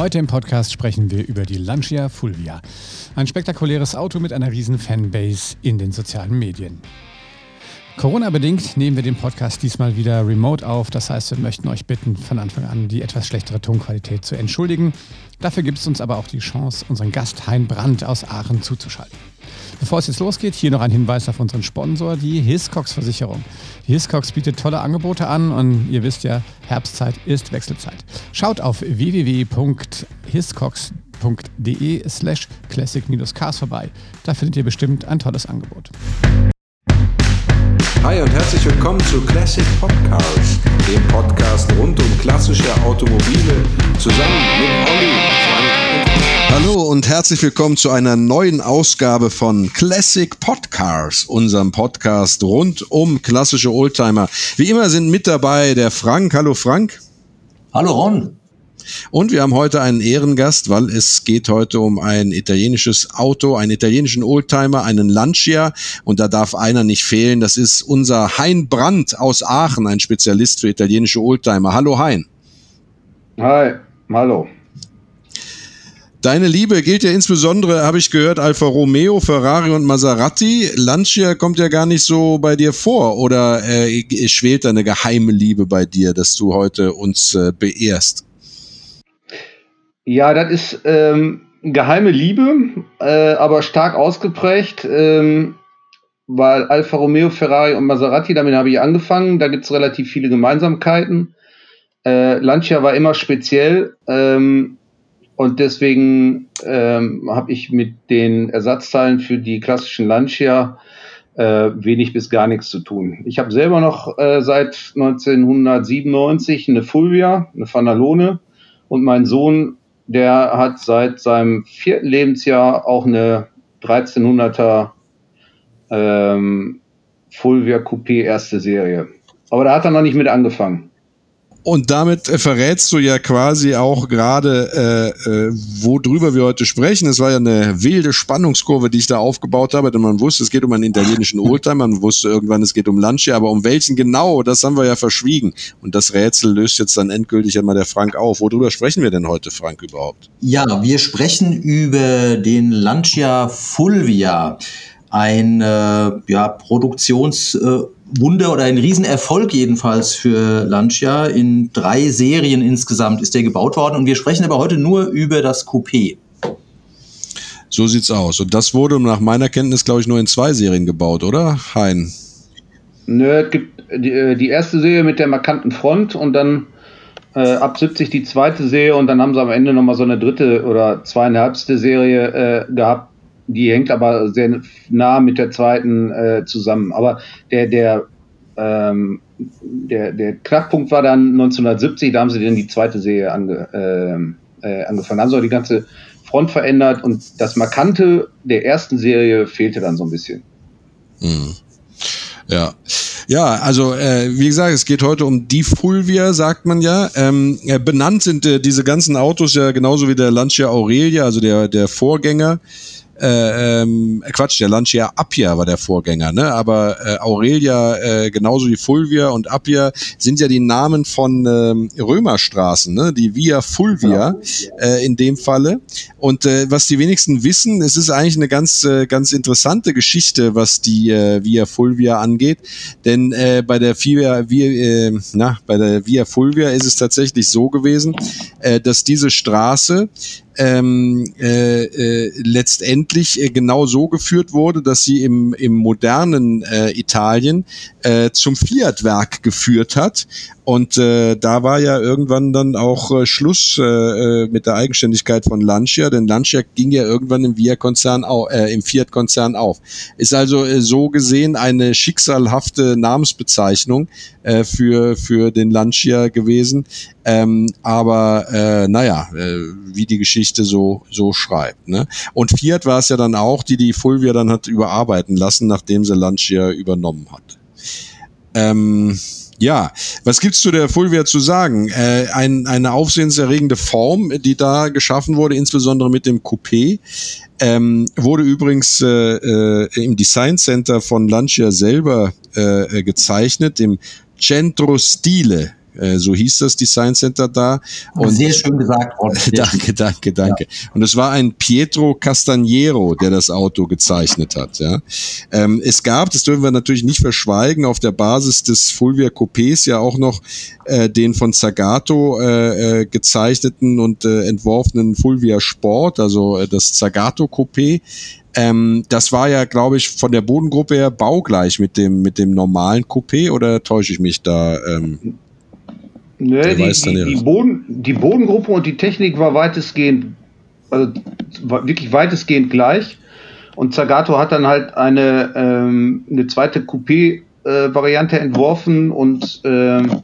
Heute im Podcast sprechen wir über die Lancia Fulvia. Ein spektakuläres Auto mit einer riesen Fanbase in den sozialen Medien. Corona-bedingt nehmen wir den Podcast diesmal wieder remote auf. Das heißt, wir möchten euch bitten, von Anfang an die etwas schlechtere Tonqualität zu entschuldigen. Dafür gibt es uns aber auch die Chance, unseren Gast Hein Brandt aus Aachen zuzuschalten. Bevor es jetzt losgeht, hier noch ein Hinweis auf unseren Sponsor, die Hiscox Versicherung. Hiscox bietet tolle Angebote an und ihr wisst ja, Herbstzeit ist Wechselzeit. Schaut auf www.hiscox.de slash classic-cars vorbei. Da findet ihr bestimmt ein tolles Angebot. Hi und herzlich willkommen zu Classic Podcars, dem Podcast rund um klassische Automobile, zusammen mit Olli, Frank Hallo und herzlich willkommen zu einer neuen Ausgabe von Classic Podcars, unserem Podcast rund um klassische Oldtimer. Wie immer sind mit dabei der Frank. Hallo Frank. Hallo Ron. Und wir haben heute einen Ehrengast, weil es geht heute um ein italienisches Auto, einen italienischen Oldtimer, einen Lancia. Und da darf einer nicht fehlen. Das ist unser Hein Brandt aus Aachen, ein Spezialist für italienische Oldtimer. Hallo Hein. Hi, hallo. Deine Liebe gilt ja insbesondere, habe ich gehört, Alfa Romeo, Ferrari und Maserati. Lancia kommt ja gar nicht so bei dir vor. Oder äh, schwelt da eine geheime Liebe bei dir, dass du heute uns äh, beehrst? Ja, das ist ähm, geheime Liebe, äh, aber stark ausgeprägt, ähm, weil Alfa Romeo, Ferrari und Maserati, damit habe ich angefangen. Da gibt es relativ viele Gemeinsamkeiten. Äh, Lancia war immer speziell. Ähm, und deswegen ähm, habe ich mit den Ersatzteilen für die klassischen Lancia äh, wenig bis gar nichts zu tun. Ich habe selber noch äh, seit 1997 eine Fulvia, eine Fanalone und mein Sohn, der hat seit seinem vierten Lebensjahr auch eine 1300er ähm, Fulvia Coupé erste Serie. Aber da hat er noch nicht mit angefangen. Und damit äh, verrätst du ja quasi auch gerade, äh, äh, worüber wir heute sprechen. Es war ja eine wilde Spannungskurve, die ich da aufgebaut habe, denn man wusste, es geht um einen italienischen Oldtimer, man wusste irgendwann, es geht um Lancia, aber um welchen genau, das haben wir ja verschwiegen. Und das Rätsel löst jetzt dann endgültig einmal der Frank auf. Worüber sprechen wir denn heute, Frank, überhaupt? Ja, wir sprechen über den Lancia Fulvia, ein äh, ja, Produktions- äh, Wunder oder ein Riesenerfolg jedenfalls für Lancia. In drei Serien insgesamt ist der gebaut worden und wir sprechen aber heute nur über das Coupé. So sieht's aus. Und das wurde nach meiner Kenntnis, glaube ich, nur in zwei Serien gebaut, oder? Hein? Nö, es gibt die, äh, die erste Serie mit der markanten Front und dann äh, ab 70 die zweite Serie und dann haben sie am Ende nochmal so eine dritte oder zweieinhalbste Serie äh, gehabt, die hängt aber sehr nah mit der zweiten äh, zusammen. Aber der, der, ähm, der, der Knackpunkt war dann 1970, da haben sie dann die zweite Serie ange, äh, äh, angefangen. Da haben sie auch die ganze Front verändert und das Markante der ersten Serie fehlte dann so ein bisschen. Mhm. Ja. Ja, also äh, wie gesagt, es geht heute um die Fulvia, sagt man ja. Ähm, benannt sind äh, diese ganzen Autos ja genauso wie der Lancia Aurelia, also der, der Vorgänger äh, ähm, Quatsch, der Lancia Appia war der Vorgänger, ne? Aber äh, Aurelia, äh, genauso wie Fulvia und Appia sind ja die Namen von ähm, Römerstraßen, ne? Die Via Fulvia äh, in dem Falle. Und äh, was die wenigsten wissen, es ist eigentlich eine ganz, äh, ganz interessante Geschichte, was die äh, Via Fulvia angeht. Denn äh, bei der Via, Via äh, na, bei der Via Fulvia ist es tatsächlich so gewesen, äh, dass diese Straße ähm, äh, äh, letztendlich äh, genau so geführt wurde, dass sie im, im modernen äh, Italien äh, zum Fiat-Werk geführt hat. Und äh, da war ja irgendwann dann auch äh, Schluss äh, äh mit der Eigenständigkeit von Lancia, denn Lancia ging ja irgendwann im Via-Konzern äh, im Fiat-Konzern auf. Ist also äh, so gesehen eine schicksalhafte Namensbezeichnung äh, für für den Lancia gewesen. Ähm, aber äh, naja, äh, wie die Geschichte so so schreibt. Ne? Und Fiat war es ja dann auch, die die Fulvia dann hat überarbeiten lassen, nachdem sie Lancia übernommen hat. Ähm, ja, was gibt's zu der Fulvia zu sagen? Äh, ein, eine aufsehenserregende Form, die da geschaffen wurde, insbesondere mit dem Coupé, ähm, wurde übrigens äh, äh, im Design Center von Lancia selber äh, gezeichnet, im Centro Stile Äh, so hieß das Design Center da. Und sehr schön gesagt worden. danke, danke, danke. Ja. Und es war ein Pietro Castaniero, der das Auto gezeichnet hat. Ja. Ähm, es gab, das dürfen wir natürlich nicht verschweigen, auf der Basis des Fulvia Coupés ja auch noch äh, den von Zagato äh, äh, gezeichneten und äh, entworfenen Fulvia Sport, also äh, das Zagato Coupé. Ähm, das war ja, glaube ich, von der Bodengruppe her baugleich mit dem, mit dem normalen Coupé oder täusche ich mich da? Ähm, Nö, die, die, die, Boden, die Bodengruppe und die Technik war weitestgehend, also war wirklich weitestgehend gleich. Und Zagato hat dann halt eine, ähm, eine zweite Coupé-Variante äh, entworfen und ähm,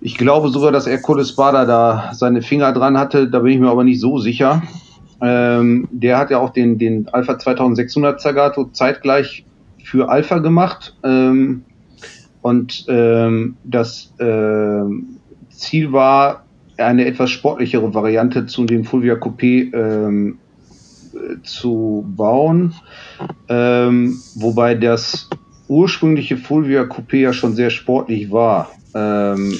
ich glaube sogar, dass Ercole Spada da seine Finger dran hatte, da bin ich mir aber nicht so sicher. Ähm, der hat ja auch den, den Alpha 2600 Zagato zeitgleich für Alpha gemacht. Ähm, und ähm, das ähm, Ziel war, eine etwas sportlichere Variante zu dem Fulvia Coupé ähm, zu bauen, ähm, wobei das ursprüngliche Fulvia Coupé ja schon sehr sportlich war. Ähm,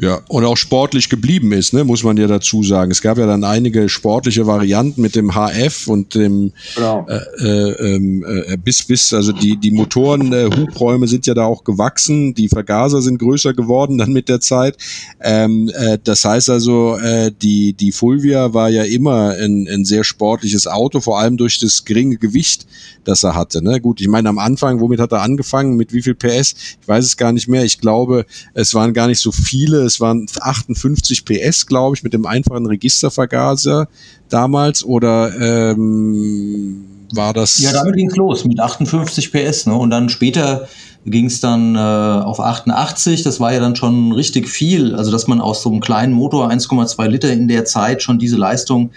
ja, und auch sportlich geblieben ist, ne, muss man ja dazu sagen. Es gab ja dann einige sportliche Varianten mit dem HF und dem genau. äh, äh, ähm, äh, bis bis also die die Motoren äh, Hubräume sind ja da auch gewachsen, die Vergaser sind größer geworden dann mit der Zeit. Ähm, äh, das heißt also äh, die die Fulvia war ja immer ein, ein sehr sportliches Auto, vor allem durch das geringe Gewicht, das er hatte. Ne? Gut, ich meine am Anfang, womit hat er angefangen? Mit wie viel PS? Ich weiß es gar nicht mehr. Ich glaube, es waren gar nicht so viele es waren 58 PS, glaube ich, mit dem einfachen Registervergaser damals oder ähm, war das? Ja, damit ging's los mit 58 PS, ne? Und dann später ging es dann äh, auf 88. Das war ja dann schon richtig viel. Also dass man aus so einem kleinen Motor 1,2 Liter in der Zeit schon diese Leistung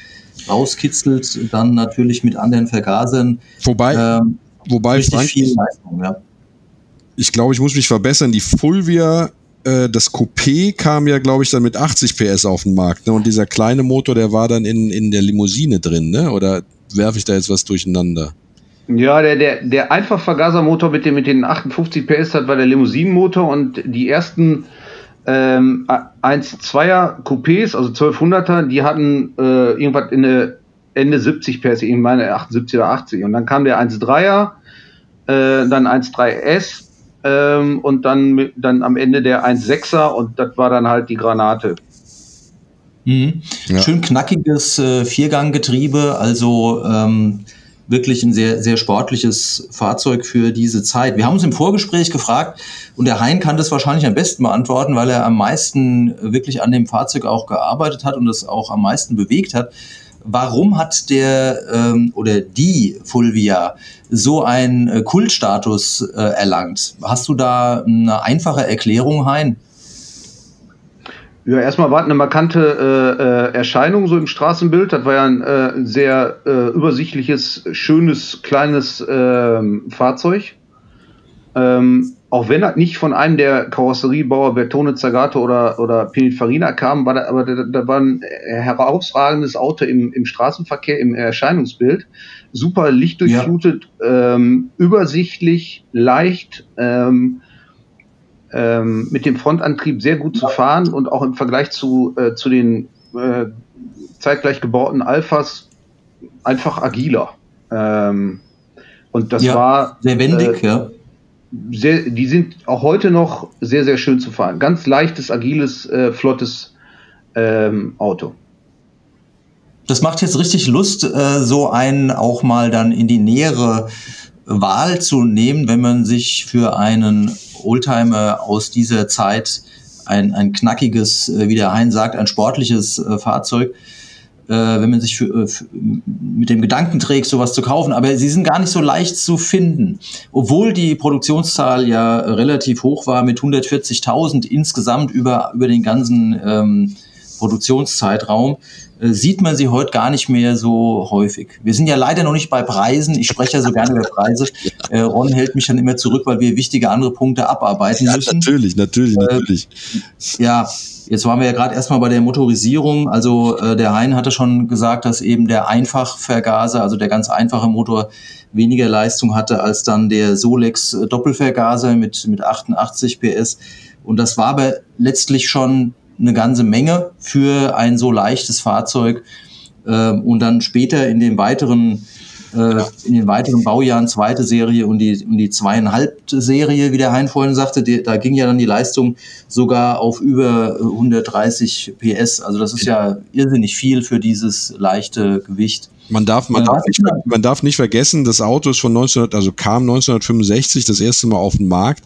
rauskitzelt, dann natürlich mit anderen Vergasern. Wobei, ähm, wobei Frank, viel Leistung, ja. Ich glaube, ich muss mich verbessern. Die Fulvia äh, das Coupé kam ja, glaube ich, dann mit 80 PS auf den Markt. Ne? Und dieser kleine Motor, der war dann in, in der Limousine drin, ne? Oder werfe ich da jetzt was durcheinander? Ja, der, der, der Einfachvergasermotor mit, dem, mit den 58 PS hat, war der Limousinenmotor und die ersten ähm, 1-2er Coupés, also 1200er, die hatten äh, irgendwas in der Ende 70 PS, ich meine 78 oder 80. Und dann kam der 1-3er, äh, dann 1-3S ähm, und dann, dann am Ende der 1,6er und das war dann halt die Granate. Mhm. Ja. Schön knackiges äh, Vierganggetriebe, also ähm, wirklich ein sehr, sehr sportliches Fahrzeug für diese Zeit. Wir haben uns im Vorgespräch gefragt, und der Hein kann das wahrscheinlich am besten beantworten, weil er am meisten wirklich an dem Fahrzeug auch gearbeitet hat und es auch am meisten bewegt hat. Warum hat der ähm, oder die Fulvia so einen äh, Kultstatus äh, erlangt? Hast du da eine einfache Erklärung, Hein? Ja, erstmal war eine markante äh, äh, Erscheinung so im Straßenbild. Das war ja ein äh, sehr äh, übersichtliches, schönes, kleines ähm, Fahrzeug. Ähm, auch wenn das nicht von einem der Karosseriebauer Bertone Zagato oder, oder Pininfarina kam, war da, aber da, da war ein herausragendes Auto im, im Straßenverkehr, im Erscheinungsbild. Super lichtdurchflutet, ja. ähm, übersichtlich, leicht, ähm, ähm, mit dem Frontantrieb sehr gut zu fahren und auch im Vergleich zu, äh, zu den äh, zeitgleich gebauten Alphas einfach agiler. Ähm, und das ja, war sehr wendig, äh, ja sehr, die sind auch heute noch sehr, sehr schön zu fahren. Ganz leichtes, agiles, äh, flottes ähm, Auto. Das macht jetzt richtig Lust, äh, so einen auch mal dann in die nähere Wahl zu nehmen, wenn man sich für einen Oldtimer aus dieser Zeit ein, ein knackiges, äh, wie der Hein sagt, ein sportliches äh, Fahrzeug äh, wenn man sich für, äh, für, mit dem Gedanken trägt, sowas zu kaufen. Aber sie sind gar nicht so leicht zu finden. Obwohl die Produktionszahl ja relativ hoch war mit 140.000 insgesamt über, über den ganzen ähm, Produktionszeitraum, äh, sieht man sie heute gar nicht mehr so häufig. Wir sind ja leider noch nicht bei Preisen. Ich spreche ja so gerne über Preise. Äh, Ron hält mich dann immer zurück, weil wir wichtige andere Punkte abarbeiten ja, müssen. Natürlich, natürlich, äh, natürlich. Ja, jetzt waren wir ja gerade erstmal bei der Motorisierung. Also äh, der Hein hatte schon gesagt, dass eben der Einfachvergaser, also der ganz einfache Motor, weniger Leistung hatte als dann der Solex Doppelvergaser mit, mit 88 PS. Und das war aber letztlich schon eine ganze Menge für ein so leichtes Fahrzeug. Ähm, und dann später in den weiteren äh, in den weiteren Baujahren zweite Serie und die, und die zweieinhalb Serie, wie der Hein vorhin sagte, die, da ging ja dann die Leistung sogar auf über 130 PS. Also das ist ja irrsinnig viel für dieses leichte Gewicht. Man darf, man, darf nicht, man darf nicht vergessen, das Auto ist von 1900, also kam 1965 das erste Mal auf den Markt.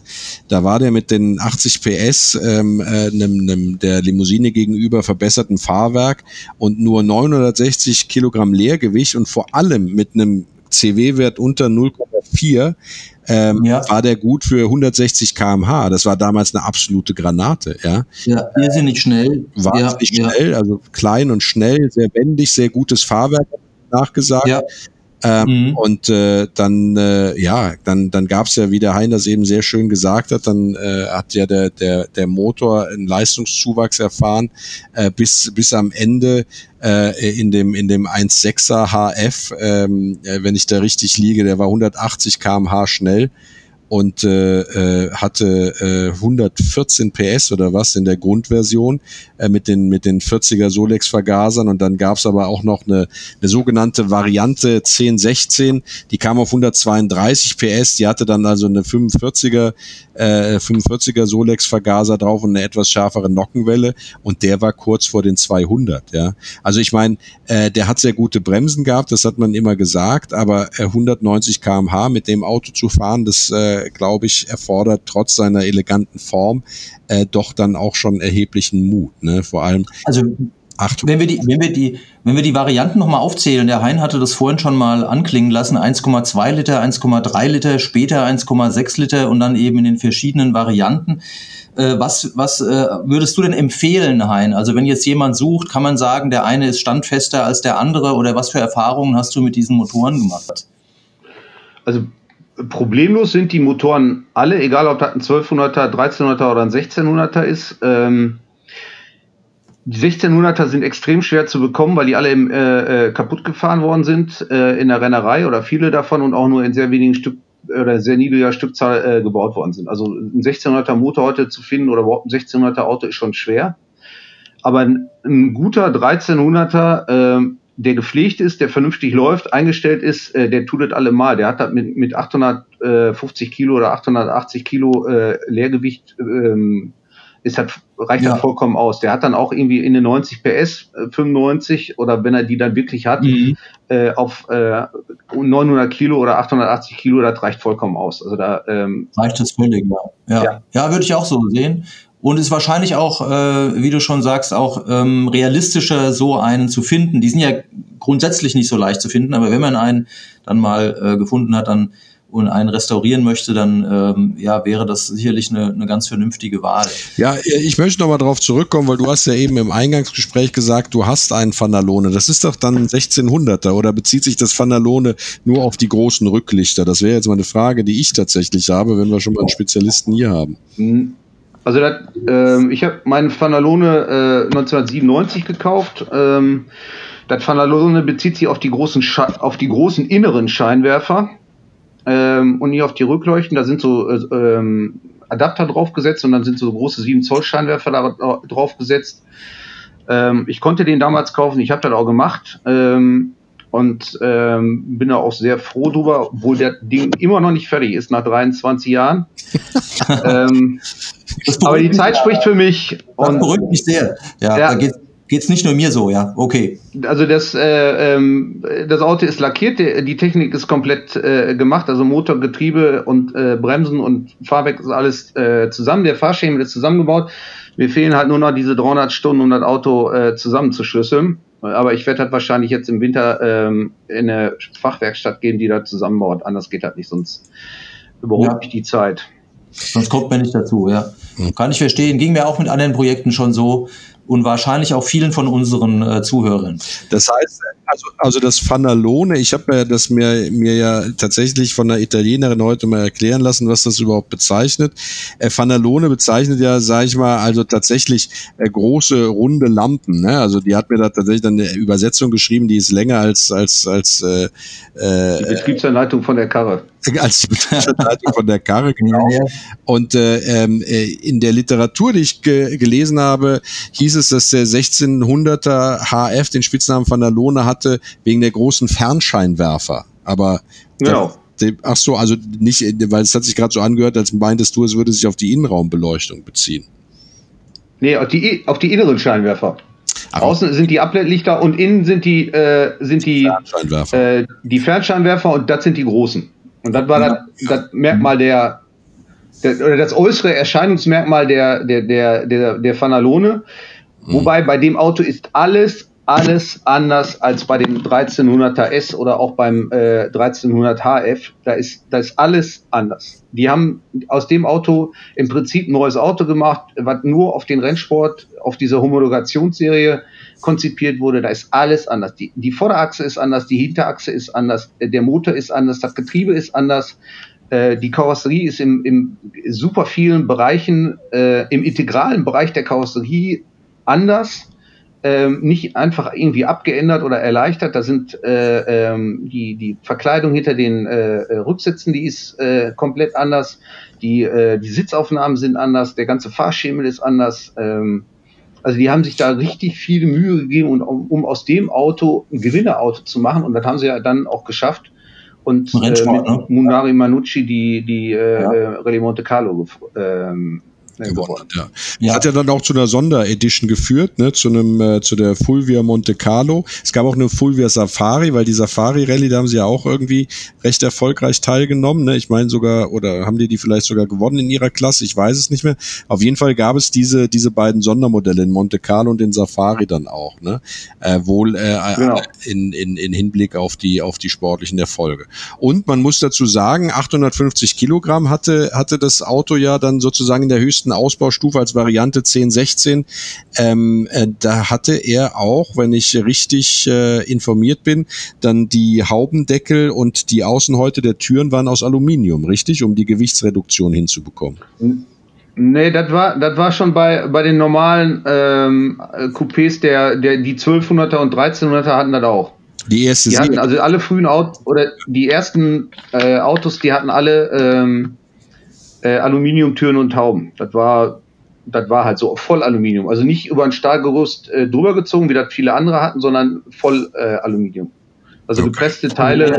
Da war der mit den 80 PS ähm, äh, nem, nem der Limousine gegenüber verbesserten Fahrwerk und nur 960 Kilogramm Leergewicht und vor allem mit einem CW-Wert unter 0,4 ähm, ja. war der gut für 160 kmh. Das war damals eine absolute Granate. Ja, ja irrsinnig schnell. Wahnsinnig ja, schnell, also klein und schnell, sehr wendig, sehr gutes Fahrwerk nachgesagt. Ja. Ähm, mhm. Und äh, dann, äh, ja, dann, dann gab es ja, wie der Hein das eben sehr schön gesagt hat, dann äh, hat ja der, der, der Motor einen Leistungszuwachs erfahren, äh, bis, bis am Ende äh, in dem, in dem 1.6er HF, ähm, äh, wenn ich da richtig liege, der war 180 kmh schnell und äh, äh, hatte äh, 114 PS oder was in der Grundversion äh, mit den mit den 40er Solex Vergasern und dann gab's aber auch noch eine, eine sogenannte Variante 1016, die kam auf 132 PS, die hatte dann also eine 45er äh, 45er Solex Vergaser drauf und eine etwas schärfere Nockenwelle. Und der war kurz vor den 200, ja. Also ich meine, äh, der hat sehr gute Bremsen gehabt, das hat man immer gesagt, aber äh, 190 kmh mit dem Auto zu fahren, das äh, glaube ich, erfordert trotz seiner eleganten Form äh, doch dann auch schon erheblichen Mut. Ne? Vor allem. Also Achtung. Wenn wir die, wenn wir die, wenn wir die Varianten nochmal aufzählen, der Hein hatte das vorhin schon mal anklingen lassen, 1,2 Liter, 1,3 Liter, später 1,6 Liter und dann eben in den verschiedenen Varianten. Äh, was was äh, würdest du denn empfehlen, Hein? Also wenn jetzt jemand sucht, kann man sagen, der eine ist standfester als der andere oder was für Erfahrungen hast du mit diesen Motoren gemacht? Also problemlos sind die Motoren alle, egal ob das ein 1200er, 1300er oder ein 1600er ist. Ähm, die 1600er sind extrem schwer zu bekommen, weil die alle im, äh, äh, kaputt gefahren worden sind äh, in der Rennerei oder viele davon und auch nur in sehr wenigen Stück oder sehr niedriger Stückzahl äh, gebaut worden sind. Also ein 1600er Motor heute zu finden oder überhaupt ein 1600er Auto ist schon schwer. Aber ein, ein guter 1300er äh, der gepflegt ist, der vernünftig läuft, eingestellt ist, äh, der tut das allemal. Der hat das mit, mit 850 Kilo oder 880 Kilo äh, Leergewicht, ähm, ist halt, reicht ja. dann vollkommen aus. Der hat dann auch irgendwie in den 90 PS, äh, 95 oder wenn er die dann wirklich hat, mhm. äh, auf äh, 900 Kilo oder 880 Kilo, das reicht vollkommen aus. Also da ähm, reicht das völlig, ja. Ja, ja. ja würde ich auch so sehen. Und ist wahrscheinlich auch, äh, wie du schon sagst, auch ähm, realistischer, so einen zu finden. Die sind ja grundsätzlich nicht so leicht zu finden, aber wenn man einen dann mal äh, gefunden hat, dann und einen restaurieren möchte, dann ähm, ja, wäre das sicherlich eine, eine ganz vernünftige Wahl. Ja, ich möchte nochmal darauf zurückkommen, weil du hast ja eben im Eingangsgespräch gesagt, du hast einen Vanderlone. Das ist doch dann 1600er oder bezieht sich das Vanderlone nur auf die großen Rücklichter? Das wäre jetzt mal eine Frage, die ich tatsächlich habe, wenn wir schon mal einen Spezialisten hier haben. Mhm. Also das, äh, ich habe meinen Fanalone äh, 1997 gekauft. Ähm, das Fanalone bezieht sich auf die großen, auf die großen inneren Scheinwerfer ähm, und nicht auf die Rückleuchten. Da sind so äh, ähm, Adapter draufgesetzt und dann sind so große 7 Zoll Scheinwerfer da draufgesetzt. Ähm, ich konnte den damals kaufen. Ich habe das auch gemacht. Ähm, und ähm, bin da auch sehr froh drüber, obwohl der Ding immer noch nicht fertig ist nach 23 Jahren. ähm, aber die Zeit spricht für mich. Das und, beruhigt mich sehr. Ja, ja. da geht geht's nicht nur mir so, ja, okay. Also das, äh, ähm, das Auto ist lackiert, die Technik ist komplett äh, gemacht, also Motor, Getriebe und äh, Bremsen und Fahrwerk ist alles äh, zusammen, der Fahrschemel ist zusammengebaut. Mir fehlen halt nur noch diese 300 Stunden, um das Auto äh, zusammenzuschlüsseln. Aber ich werde halt wahrscheinlich jetzt im Winter ähm, in eine Fachwerkstatt gehen, die da zusammenbaut. Anders geht halt nicht, sonst überholt ja. ich die Zeit. Sonst kommt man nicht dazu, ja. Mhm. Kann ich verstehen. Ging mir auch mit anderen Projekten schon so und wahrscheinlich auch vielen von unseren äh, Zuhörern. Das heißt, Also, also das Fanalone, ich habe ja das mir, mir ja tatsächlich von einer Italienerin heute mal erklären lassen, was das überhaupt bezeichnet. Äh, Fanalone bezeichnet ja, sage ich mal, also tatsächlich äh, große runde Lampen. Ne? Also die hat mir da tatsächlich dann eine Übersetzung geschrieben, die ist länger als als als äh, äh, die Betriebsanleitung von der Karre als die Betriebsanleitung von der Karre, genau. Ja, ja. Und äh, ähm, äh, in der Literatur, die ich ge gelesen habe, hieß es, dass der 1600er HF den Spitznamen von der Lohne hatte wegen der großen Fernscheinwerfer. Aber genau. Der, ach so, also nicht, weil es hat sich gerade so angehört, als meintest du, es würde sich auf die Innenraumbeleuchtung beziehen. Nee, auf die, auf die inneren Scheinwerfer. Ach, Außen sind die Ableitlichter und innen sind die, äh, sind die, Fernscheinwerfer. Äh, die Fernscheinwerfer und das sind die großen. Und das war das, das Merkmal der, der, oder das äußere Erscheinungsmerkmal der, der, der, der, der Fanalone. Mhm. Wobei bei dem Auto ist alles, alles anders als bei dem 1300er S oder auch beim äh, 1300 HF. Da ist, da ist alles anders. Die haben aus dem Auto im Prinzip ein neues Auto gemacht, was nur auf den Rennsport, auf diese Homologationsserie konzipiert wurde, da ist alles anders. Die, die Vorderachse ist anders, die Hinterachse ist anders, äh, der Motor ist anders, das Getriebe ist anders, äh, die Karosserie ist im, im super vielen Bereichen, äh, im integralen Bereich der Karosserie anders, ähm, nicht einfach irgendwie abgeändert oder erleichtert. Da sind äh, ähm, die, die Verkleidung hinter den äh, äh Rücksitzen, die ist äh, komplett anders. Die, äh, die Sitzaufnahmen sind anders, der ganze Fahrschemel ist anders. Ähm, also die haben sich da richtig viel Mühe gegeben, und, um, um aus dem Auto ein Gewinnerauto zu machen. Und das haben sie ja dann auch geschafft. Und äh, mit ne? Munari Manucci die, die äh, ja. Äh, Rallye Monte Carlo ähm, gewonnen hat. Ja. ja. Hat ja dann auch zu einer Sonderedition geführt, ne, zu einem äh, zu der Fulvia Monte Carlo. Es gab auch eine Fulvia Safari, weil die Safari Rallye, da haben sie ja auch irgendwie recht erfolgreich teilgenommen. Ne? Ich meine sogar oder haben die die vielleicht sogar gewonnen in ihrer Klasse? Ich weiß es nicht mehr. Auf jeden Fall gab es diese diese beiden Sondermodelle in Monte Carlo und in Safari dann auch. Ne? Äh, wohl äh, genau. in, in in Hinblick auf die auf die sportlichen Erfolge. Und man muss dazu sagen, 850 Kilogramm hatte hatte das Auto ja dann sozusagen in der höchsten nächsten Ausbaustufe als Variante 1016. Ähm, äh, da hatte er auch, wenn ich richtig äh, informiert bin, dann die Haubendeckel und die Außenhäute der Türen waren aus Aluminium, richtig, um die Gewichtsreduktion hinzubekommen. Nee, das war, das war schon bei, bei den normalen ähm, Coupés, der, der, die 1200er und 1300er hatten das auch. Die erste die hatten, also alle frühen Autos oder die ersten äh, Autos, die hatten alle ähm, äh, Aluminiumtüren und Tauben. Das war, das war halt so voll Aluminium. Also nicht über ein Stahlgerüst äh, drüber gezogen, wie das viele andere hatten, sondern voll äh, Aluminium. Also okay. gepresste Teile.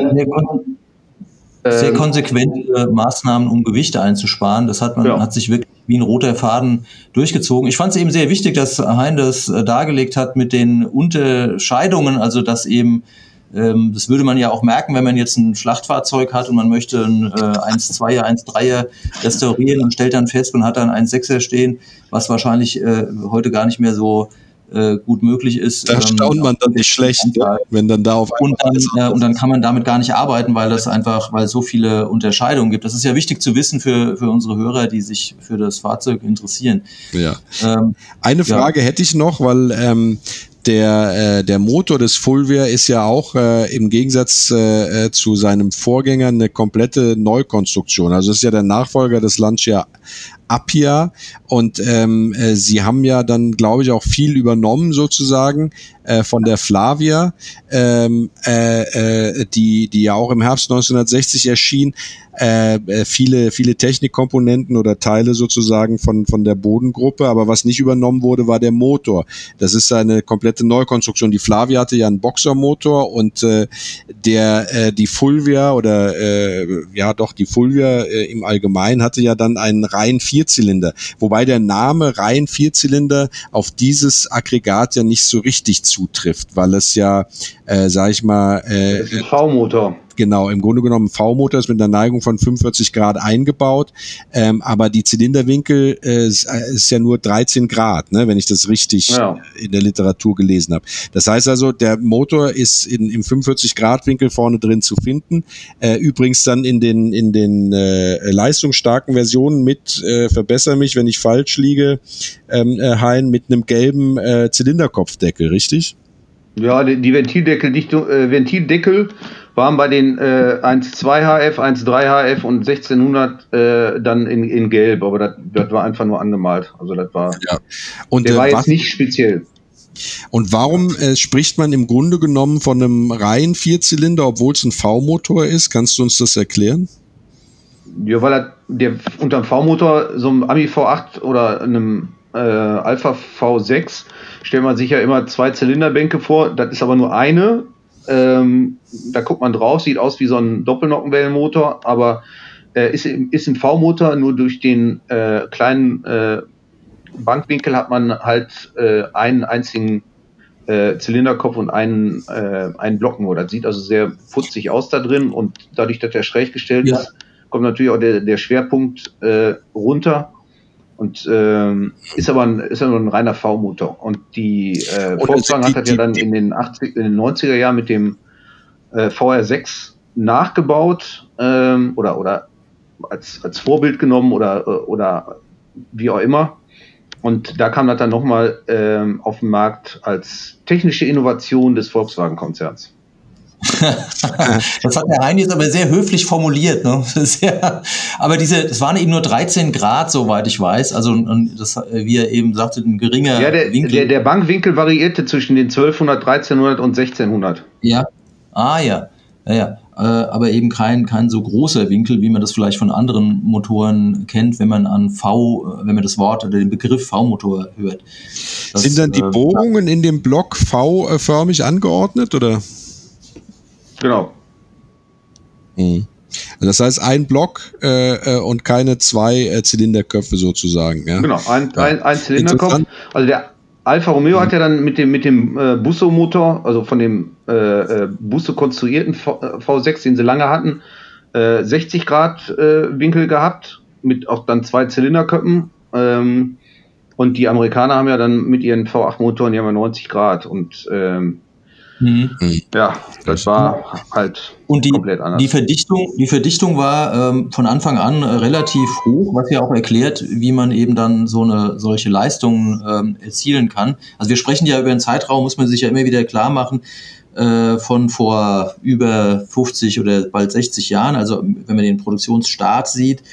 Sehr ähm, konsequente Maßnahmen, um Gewichte einzusparen. Das hat man, ja. hat sich wirklich wie ein roter Faden durchgezogen. Ich fand es eben sehr wichtig, dass Hein das äh, dargelegt hat mit den Unterscheidungen, also dass eben ähm, das würde man ja auch merken, wenn man jetzt ein Schlachtfahrzeug hat und man möchte ein äh, 1-2er, 1-3er restaurieren und stellt dann fest, man hat dann ein 1-6er stehen, was wahrscheinlich äh, heute gar nicht mehr so äh, gut möglich ist. Da ähm, staunt man dann nicht schlecht, wenn dann da auf und dann, äh, und dann kann man damit gar nicht arbeiten, weil das einfach, weil es so viele Unterscheidungen gibt. Das ist ja wichtig zu wissen für, für unsere Hörer, die sich für das Fahrzeug interessieren. Ja. Ähm, Eine Frage ja. hätte ich noch, weil ähm, der, äh, der Motor des Fulvia ist ja auch äh, im Gegensatz äh, äh, zu seinem Vorgänger eine komplette Neukonstruktion. Also es ist ja der Nachfolger des Lancia Appia und ähm, äh, sie haben ja dann, glaube ich, auch viel übernommen sozusagen äh, von der Flavia, ähm, äh, äh, die, die ja auch im Herbst 1960 erschien. Äh, äh, viele, viele Technikkomponenten oder Teile sozusagen von, von der Bodengruppe, aber was nicht übernommen wurde, war der Motor. Das ist eine komplette Neukonstruktion. Die Flavia hatte ja einen Boxermotor und äh, der äh, die Fulvia oder äh, ja doch die Fulvia äh, im Allgemeinen hatte ja dann einen rein Vierzylinder, wobei der Name rein Vierzylinder auf dieses Aggregat ja nicht so richtig zutrifft, weil es ja, äh, sag ich mal, äh, V-Motor genau, im Grunde genommen V-Motor ist mit einer Neigung von 45 Grad eingebaut, ähm, aber die Zylinderwinkel äh, ist, äh, ist ja nur 13 Grad, ne, wenn ich das richtig ja. in der Literatur gelesen habe. Das heißt also, der Motor ist in, im 45 Grad Winkel vorne drin zu finden. Äh, übrigens dann in den in den äh, leistungsstarken Versionen mit äh, verbessere mich, wenn ich falsch liege, ähm, äh, Hein mit einem gelben äh, Zylinderkopfdeckel, richtig? Ja, die, die Ventildeckeldichtung, äh, Ventildeckel waren bei den äh, 1.2 HF, 1.3 HF und 1600 äh, dann in, in Gelb, aber das, das war einfach nur angemalt. Also das war, Ja. Und der äh, war was, jetzt nicht speziell. Und warum äh, spricht man im Grunde genommen von einem reinen Vierzylinder, obwohl es ein V-Motor ist? Kannst du uns das erklären? Ja, weil er, der unterm V-Motor, so einem Ami V8 oder einem äh, Alpha V6, stellt man sich ja immer zwei Zylinderbänke vor. Das ist aber nur eine. Ähm, da guckt man drauf, sieht aus wie so ein Doppelnockenwellenmotor, aber äh, ist, ist im V-Motor nur durch den äh, kleinen äh, Bankwinkel hat man halt äh, einen einzigen äh, Zylinderkopf und einen, äh, einen Blockenmotor. Das sieht also sehr putzig aus da drin und dadurch, dass der schräg gestellt Ja. ist, kommt natürlich auch der, der Schwerpunkt runter und ähm, ist aber ein, ist aber ein reiner V-Motor. Und die äh, Und Volkswagen die- hat das ja die- dann die- in den 80, in den 90er Jahren mit dem äh, VR6 nachgebaut ähm, oder oder als, als Vorbild genommen oder äh, oder wie auch immer. Und da kam das dann nochmal ähm, auf den Markt als technische Innovation des Volkswagen-Konzerns. Das hat der Hein jetzt aber sehr höflich formuliert. Ne? Sehr, aber diese, es waren eben nur 13 Grad, soweit ich weiß. Also und das, wie er eben sagte, ein geringer Ja, der, Winkel. der, der Bankwinkel variierte zwischen den 1200, 1300 und 1600. Ja. Ah ja. Ja, ja. Äh, aber eben kein, kein so großer Winkel, wie man das vielleicht von anderen Motoren kennt, wenn man an V, äh, wenn man das Wort oder den Begriff V-Motor hört. Das, Sind dann die äh, Bohrungen in dem Block V-förmig angeordnet oder? Genau. Mhm. Also Das heißt ein Block äh, äh, und keine zwei äh, Zylinderköpfe sozusagen. Ja? Genau, ein, Ja. ein, ein Zylinderkopf. Also der Alfa Romeo hat ja dann mit dem, mit dem äh, Busso-Motor, also von dem äh, äh, Busso konstruierten v, äh, V6, den sie lange hatten, äh, 60 Grad Winkel gehabt, mit auch dann zwei Zylinderköpfen. Ähm, und die Amerikaner haben ja dann mit ihren V8-Motoren ja mal 90 Grad. Und ähm, mhm. ja, das war halt Und die, komplett anders. die Verdichtung, die Verdichtung war ähm, von Anfang an äh, relativ hoch, was ja auch erklärt, wie man eben dann so eine solche Leistungen ähm, erzielen kann. Also wir sprechen ja über einen Zeitraum, muss man sich ja immer wieder klar machen, äh, von vor über 50 oder bald 60 Jahren, also wenn man den Produktionsstart sieht.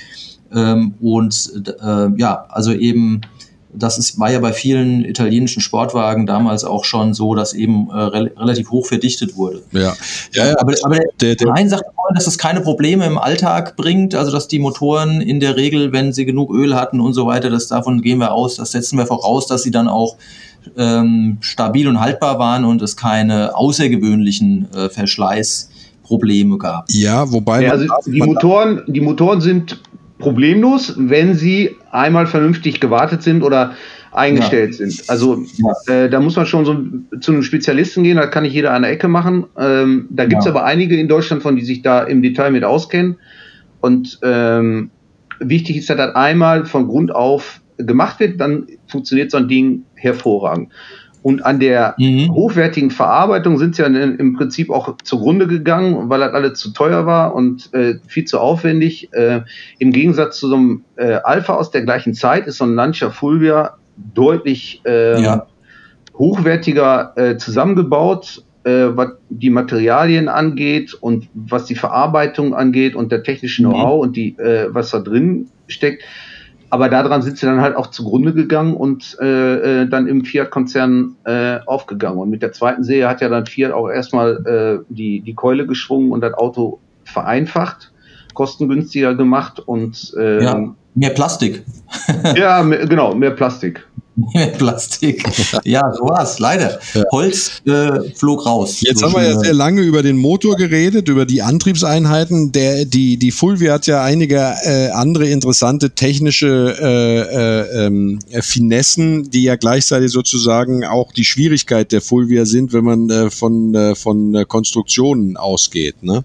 Ähm, und äh, ja, also eben das ist, war ja bei vielen italienischen Sportwagen damals auch schon so, dass eben äh, rel relativ hoch verdichtet wurde. Ja, ja, ja. Aber, aber der, Der, Nein sagt dass es keine Probleme im Alltag bringt, also dass die Motoren in der Regel, wenn sie genug Öl hatten und so weiter, das davon gehen wir aus, das setzen wir voraus, dass sie dann auch ähm, stabil und haltbar waren und es keine außergewöhnlichen äh, Verschleißprobleme gab. ja, wobei Ja, also die man- Motoren, die Motoren sind problemlos, wenn sie einmal vernünftig gewartet sind oder eingestellt sind. Also äh, da muss man schon so zu einem Spezialisten gehen, da kann nicht jeder an der Ecke machen. Ähm, da gibt es Ja. aber einige in Deutschland von, die sich da im Detail mit auskennen. Und ähm, wichtig ist, dass das einmal von Grund auf gemacht wird, dann funktioniert so ein Ding hervorragend. Und an der Mhm. hochwertigen Verarbeitung sind sie ja in, im Prinzip auch zugrunde gegangen, weil das alles zu teuer war und äh, viel zu aufwendig. Äh, Im Gegensatz zu so einem äh, Alpha aus der gleichen Zeit ist so ein Lancia Fulvia deutlich äh, Ja. hochwertiger äh, zusammengebaut, äh, was die Materialien angeht und was die Verarbeitung angeht und der technische Mhm. Know-how und die, äh, was da drin steckt. Aber daran sind sie dann halt auch zugrunde gegangen und äh, äh, dann im Fiat-Konzern äh, aufgegangen. Und mit der zweiten Serie hat ja dann Fiat auch erstmal äh, die, die Keule geschwungen und das Auto vereinfacht, kostengünstiger gemacht und äh, Ja, mehr Plastik. ja, mehr, genau, mehr Plastik. Plastik. Ja, so war's, leider. Holz äh, flog raus. Jetzt So haben wir ja schön, sehr lange über den Motor geredet, über die Antriebseinheiten. Der, die, die Fulvia hat ja einige äh, andere interessante technische äh, äh, ähm, äh, Finessen, die ja gleichzeitig sozusagen auch die Schwierigkeit der Fulvia sind, wenn man äh, von, äh, von äh, Konstruktionen ausgeht. Ne?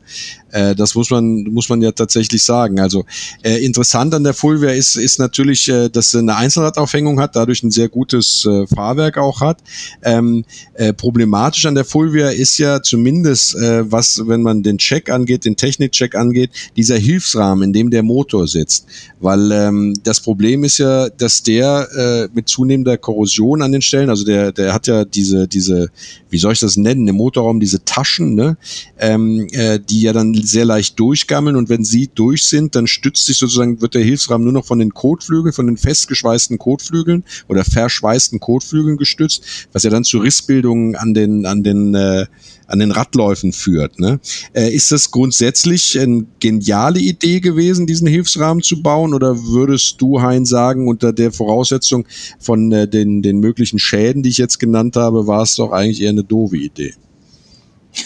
Äh, das muss man, muss man ja tatsächlich sagen. Also äh, interessant an der Fulvia ist, ist natürlich, äh, dass sie eine Einzelradaufhängung hat, dadurch ein sehr gutes äh, Fahrwerk auch hat. Ähm, äh, problematisch an der Fulvia ist ja zumindest, äh, was, wenn man den Check angeht, den Technikcheck angeht, dieser Hilfsrahmen, in dem der Motor sitzt. Weil ähm, das Problem ist ja, dass der äh, mit zunehmender Korrosion an den Stellen, also der, der hat ja diese, diese, wie soll ich das nennen, im Motorraum diese Taschen, ne, ähm, äh, die ja dann sehr leicht durchgammeln und wenn sie durch sind, dann stützt sich sozusagen, wird der Hilfsrahmen nur noch von den Kotflügeln, von den festgeschweißten Kotflügeln oder verschweißten Kotflügeln gestützt, was ja dann zu Rissbildungen an den, an den, äh, an den Radläufen führt. Ne? Äh, ist das grundsätzlich eine geniale Idee gewesen, diesen Hilfsrahmen zu bauen oder würdest du, Hein, sagen, unter der Voraussetzung von äh, den, den möglichen Schäden, die ich jetzt genannt habe, war es doch eigentlich eher eine doofe Idee?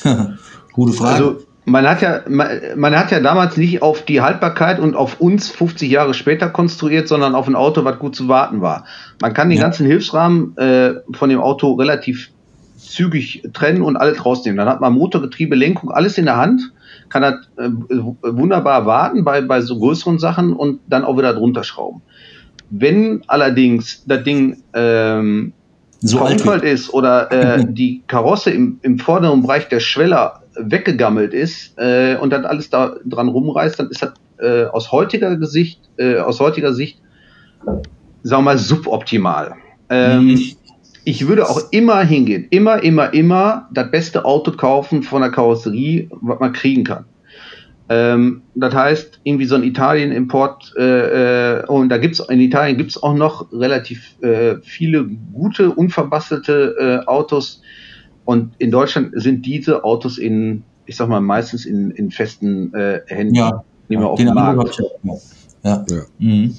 Gute Frage. Also man hat ja, man, man, hat ja damals nicht auf die Haltbarkeit und auf uns 50 Jahre später konstruiert, sondern auf ein Auto, was gut zu warten war. Man kann den ja. ganzen Hilfsrahmen äh, von dem Auto relativ zügig trennen und alles rausnehmen. Dann hat man Motor, Getriebe, Lenkung, alles in der Hand, kann das äh, wunderbar warten bei, bei so größeren Sachen und dann auch wieder drunter schrauben. Wenn allerdings das Ding ähm, so verunfallt ist oder äh, die Karosse im, im vorderen Bereich der Schweller weggegammelt ist äh, und dann alles da dran rumreißt, dann ist das äh, aus heutiger Sicht, äh, aus heutiger Sicht, sagen wir mal, suboptimal. Ähm, mhm ich würde auch immer hingehen, immer, immer, immer das beste Auto kaufen von der Karosserie, was man kriegen kann. Ähm, das heißt, irgendwie so ein Italien-Import, äh, äh, und da gibt's in Italien gibt's auch noch relativ äh, viele gute, unverbastelte äh, Autos. Und in Deutschland sind diese Autos in, ich sag mal, meistens in, in festen äh, Händen. Ja, nicht mehr auf dem Markt. Ja. ja. Mhm.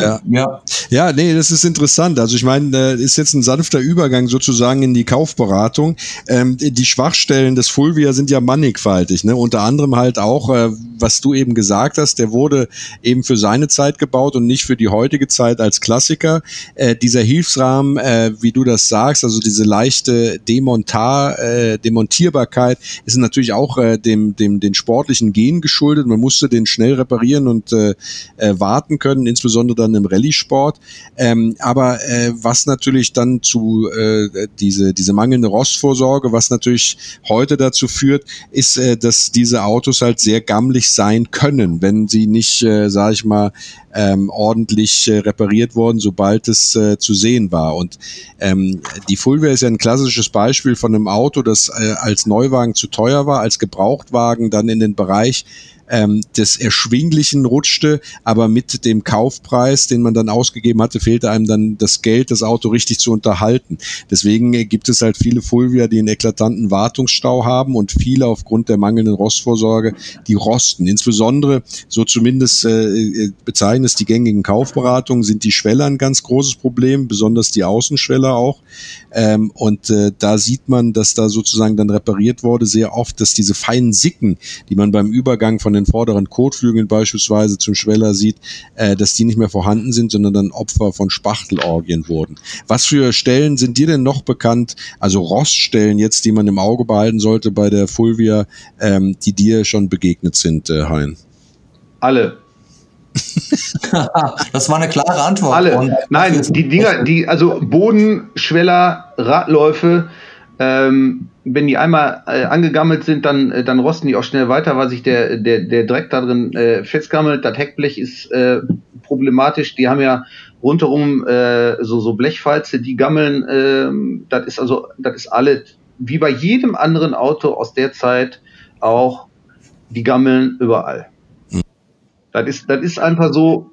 Ja. ja. Ja, nee, das ist interessant. Also ich meine, ist jetzt ein sanfter Übergang sozusagen in die Kaufberatung. Ähm, die Schwachstellen des Fulvia sind ja mannigfaltig, ne? Unter anderem halt auch, äh, was du eben gesagt hast, der wurde eben für seine Zeit gebaut und nicht für die heutige Zeit als Klassiker. Äh, dieser Hilfsrahmen, äh, wie du das sagst, also diese leichte Demontar, äh, Demontierbarkeit, ist natürlich auch äh, dem, dem, den sportlichen Gen geschuldet. Man musste den schnell reparieren und äh, warten können, insbesondere dann im Rallye-Sport. Ähm, aber äh, was natürlich dann zu äh, diese, diese mangelnde Rostvorsorge, was natürlich heute dazu führt, ist, äh, dass diese Autos halt sehr gammelig sein können, wenn sie nicht, äh, sage ich mal, ähm, ordentlich äh, repariert worden, sobald es äh, zu sehen war. Und ähm, die Fulvia ist ja ein klassisches Beispiel von einem Auto, das äh, als Neuwagen zu teuer war, als Gebrauchtwagen dann in den Bereich ähm, des Erschwinglichen rutschte, aber mit dem Kaufpreis, den man dann ausgegeben hatte, fehlte einem dann das Geld, das Auto richtig zu unterhalten. Deswegen äh, gibt es halt viele Fulvia, die einen eklatanten Wartungsstau haben und viele aufgrund der mangelnden Rostvorsorge, die rosten. Insbesondere, so zumindest äh, äh bezeichnen es die gängigen Kaufberatungen, sind die Schweller ein ganz großes Problem, besonders die Außenschweller auch. Ähm, und äh, da sieht man, dass da sozusagen dann repariert wurde, sehr oft, dass diese feinen Sicken, die man beim Übergang von den vorderen Kotflügeln beispielsweise zum Schweller sieht, äh, dass die nicht mehr vorhanden sind, sondern dann Opfer von Spachtelorgien wurden. Was für Stellen sind dir denn noch bekannt, also Roststellen jetzt, die man im Auge behalten sollte bei der Fulvia, ähm, die dir schon begegnet sind, äh, Hein? Alle. das war eine klare Antwort. Alle. Nein, die Dinger, die, also Bodenschweller, Radläufe, ähm, wenn die einmal äh, angegammelt sind, dann, äh, dann rosten die auch schnell weiter, weil sich der, der, der Dreck da drin äh, festgammelt. Das Heckblech ist äh, problematisch. Die haben ja rundherum äh, so, so Blechfalze, die gammeln. Äh, das ist also, das ist alles, wie bei jedem anderen Auto aus der Zeit auch, die gammeln überall. Das ist, das ist einfach so,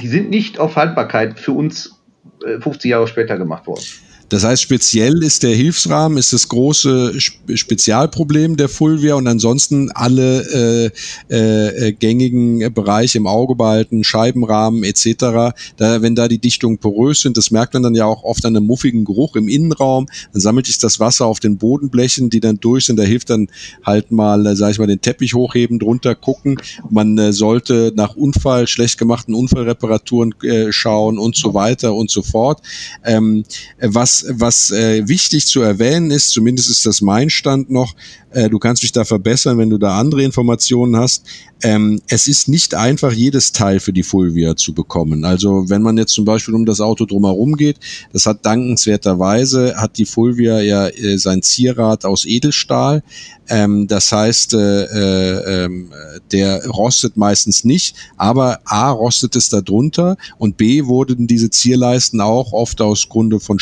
die sind nicht auf Haltbarkeit für uns äh, 50 Jahre später gemacht worden. Das heißt, speziell ist der Hilfsrahmen ist das große Spezialproblem der Fulvia und ansonsten alle äh, äh, gängigen Bereiche im Auge behalten, Scheibenrahmen etc. Da, wenn da die Dichtungen porös sind, das merkt man dann ja auch oft an einem muffigen Geruch im Innenraum. Dann sammelt sich das Wasser auf den Bodenblechen, die dann durch sind. Da hilft dann halt mal, äh, sag ich mal, den Teppich hochheben, drunter gucken. Man äh, sollte nach Unfall, schlecht gemachten Unfallreparaturen äh, schauen und so weiter und so fort. Ähm, was was, äh, wichtig zu erwähnen ist, zumindest ist das mein Stand noch, äh, du kannst mich da verbessern, wenn du da andere Informationen hast. Ähm, es ist nicht einfach, jedes Teil für die Fulvia zu bekommen. Also wenn man jetzt zum Beispiel um das Auto drumherum geht, das hat dankenswerterweise, hat die Fulvia ja äh, sein Zierrad aus Edelstahl. Ähm, das heißt, äh, äh, ähm, der rostet meistens nicht, aber A rostet es darunter und B wurden diese Zierleisten auch oft aus Grunde von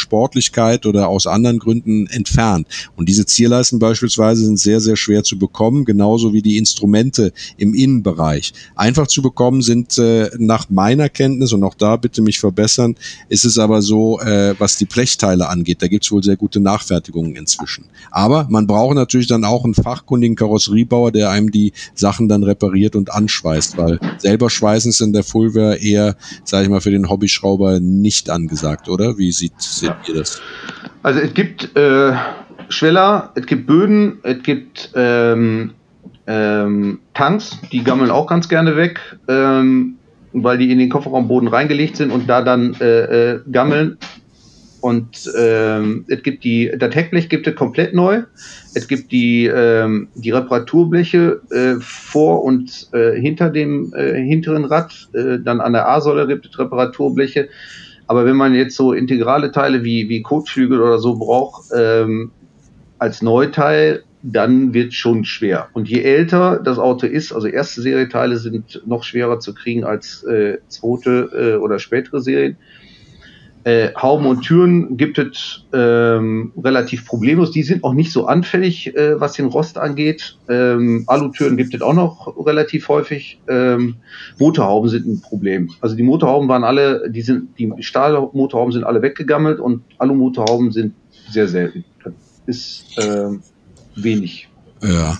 Sportlichkeit oder aus anderen Gründen entfernt. Und diese Zierleisten beispielsweise sind sehr, sehr schwer zu bekommen, genauso wie die Instrumente im Innenbereich. Einfach zu bekommen sind äh, nach meiner Kenntnis, und auch da bitte mich verbessern, ist es aber so, äh, was die Blechteile angeht. Da gibt es wohl sehr gute Nachfertigungen inzwischen. Aber man braucht natürlich dann auch einen fachkundigen Karosseriebauer, der einem die Sachen dann repariert und anschweißt, weil selber schweißen ist in der Fulver eher, sage ich mal, für den Hobbyschrauber nicht angesagt, oder? Wie sieht, seht ihr das? Also es gibt äh, Schweller, es gibt Böden, es gibt ähm, ähm, Tanks, die gammeln auch ganz gerne weg, ähm, weil die in den Kofferraumboden reingelegt sind und da dann äh, äh, gammeln. Und ähm, es gibt die, das Heckblech gibt es komplett neu. Es gibt die, ähm, die Reparaturbleche äh, vor und äh, hinter dem äh, hinteren Rad. Äh, dann an der A-Säule gibt es Reparaturbleche. Aber wenn man jetzt so integrale Teile wie, wie Kotflügel oder so braucht, ähm, als Neuteil, dann wird schon schwer. Und je älter das Auto ist, also erste Serieteile sind noch schwerer zu kriegen als äh, zweite äh, oder spätere Serien. Äh, Hauben und Türen gibt es ähm, relativ problemlos. Die sind auch nicht so anfällig, äh, was den Rost angeht. Ähm, Alutüren gibt es auch noch relativ häufig. Ähm, Motorhauben sind ein Problem. Also die Motorhauben waren alle, die sind, die Stahlmotorhauben sind alle weggegammelt und Alumotorhauben sind sehr selten. Das ist äh, wenig. Ja.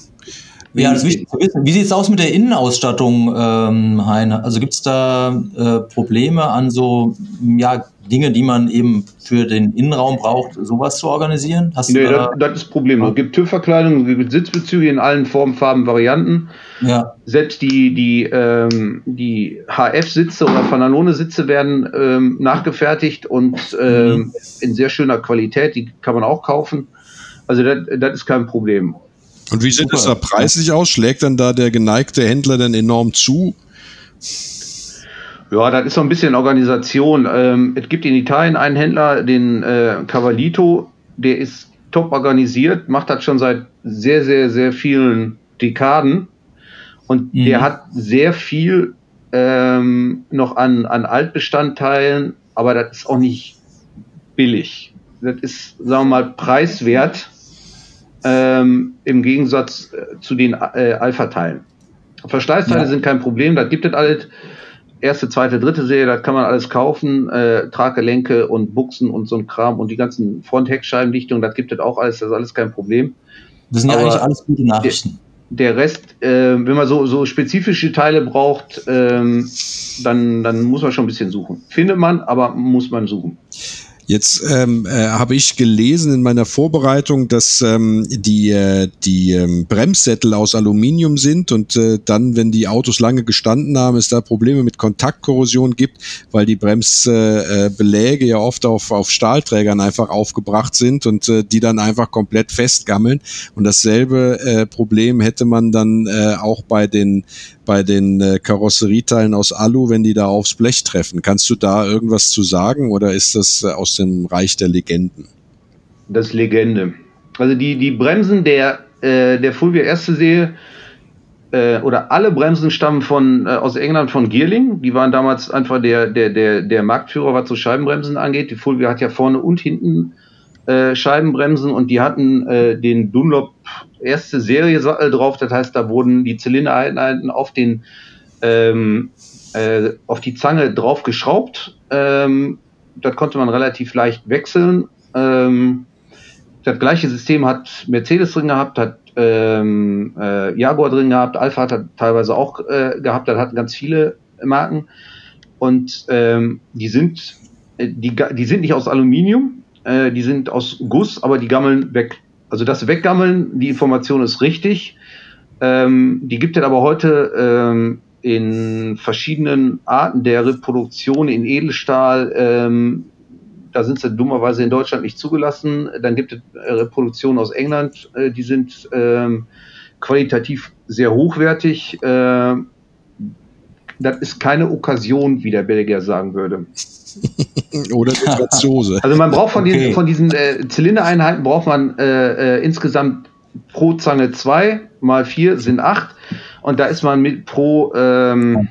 Ja, das ist wichtig zu wissen. Wie sieht es aus mit der Innenausstattung, ähm, Heine? Also gibt es da äh, Probleme an so ja, Dinge, die man eben für den Innenraum braucht, sowas zu organisieren? Hast nee, da das, das ist Problem. Es gibt TÜV-Verkleidung, es gibt Sitzbezüge in allen Formen, Farben, Varianten. Ja. Selbst die, die, ähm, die HF-Sitze oder Fanalone-Sitze werden ähm, nachgefertigt und ähm, mhm. in sehr schöner Qualität. Die kann man auch kaufen. Also das, das ist kein Problem. Und wie sieht es da preislich aus? Schlägt dann da der geneigte Händler dann enorm zu? Ja, das ist so ein bisschen Organisation. Ähm, es gibt in Italien einen Händler, den äh, Cavalito, der ist top organisiert, macht das schon seit sehr, sehr, sehr vielen Dekaden. Und mhm. der hat sehr viel ähm, noch an, an Altbestandteilen, aber das ist auch nicht billig. Das ist, sagen wir mal, preiswert ähm, im Gegensatz äh, zu den äh, Alpha-Teilen. Verschleißteile ja. sind kein Problem, da gibt es alles. Erste, zweite, dritte Serie, da kann man alles kaufen. Äh, Traggelenke und Buchsen und so ein Kram und die ganzen Front-Heckscheibendichtungen, das gibt es auch alles, das ist alles kein Problem. Das sind ja eigentlich alles gute Nachrichten. Der, der Rest, äh, wenn man so, so spezifische Teile braucht, ähm, dann, dann muss man schon ein bisschen suchen. Findet man, aber muss man suchen. Jetzt ähm, äh, habe ich gelesen in meiner Vorbereitung, dass ähm, die, äh, die ähm, Bremssättel aus Aluminium sind und äh, dann, wenn die Autos lange gestanden haben, es da Probleme mit Kontaktkorrosion gibt, weil die Bremsbeläge äh, ja oft auf, auf Stahlträgern einfach aufgebracht sind und äh, die dann einfach komplett festgammeln. Und dasselbe äh, Problem hätte man dann äh, auch bei den bei den äh, Karosserieteilen aus Alu, wenn die da aufs Blech treffen. Kannst du da irgendwas zu sagen oder ist das äh, aus dem Reich der Legenden? Das Legende. Also die, die Bremsen der, äh, der Fulvia erste Serie äh, oder alle Bremsen stammen von, äh, aus England von Gearling. Die waren damals einfach der, der, der, der Marktführer, was so Scheibenbremsen angeht. Die Fulvia hat ja vorne und hinten äh, Scheibenbremsen und die hatten äh, den Dunlop erste Serie Sattel drauf. Das heißt, da wurden die Zylindereinheiten auf den ähm, äh, auf die Zange drauf geschraubt. Ähm, das konnte man relativ leicht wechseln. Ähm, das gleiche System hat Mercedes drin gehabt, hat ähm, äh, Jaguar drin gehabt, Alpha hat teilweise auch äh, gehabt, das hatten ganz viele Marken. Und ähm, die sind, die, die sind nicht aus Aluminium, äh, die sind aus Guss, aber die gammeln weg. Also das Weggammeln, die Information ist richtig. Ähm, die gibt es aber heute ähm, in verschiedenen Arten der Reproduktion in Edelstahl. Ähm, da sind sie dummerweise in Deutschland nicht zugelassen. Dann gibt es äh, Reproduktionen aus England, äh, die sind ähm, qualitativ sehr hochwertig. Äh, das ist keine Okkasion, wie der Belgier sagen würde. Oder Franzose. Also man braucht von okay. diesen, von diesen äh, Zylindereinheiten braucht man äh, äh, insgesamt pro Zange zwei mal vier sind acht und da ist man mit pro ähm,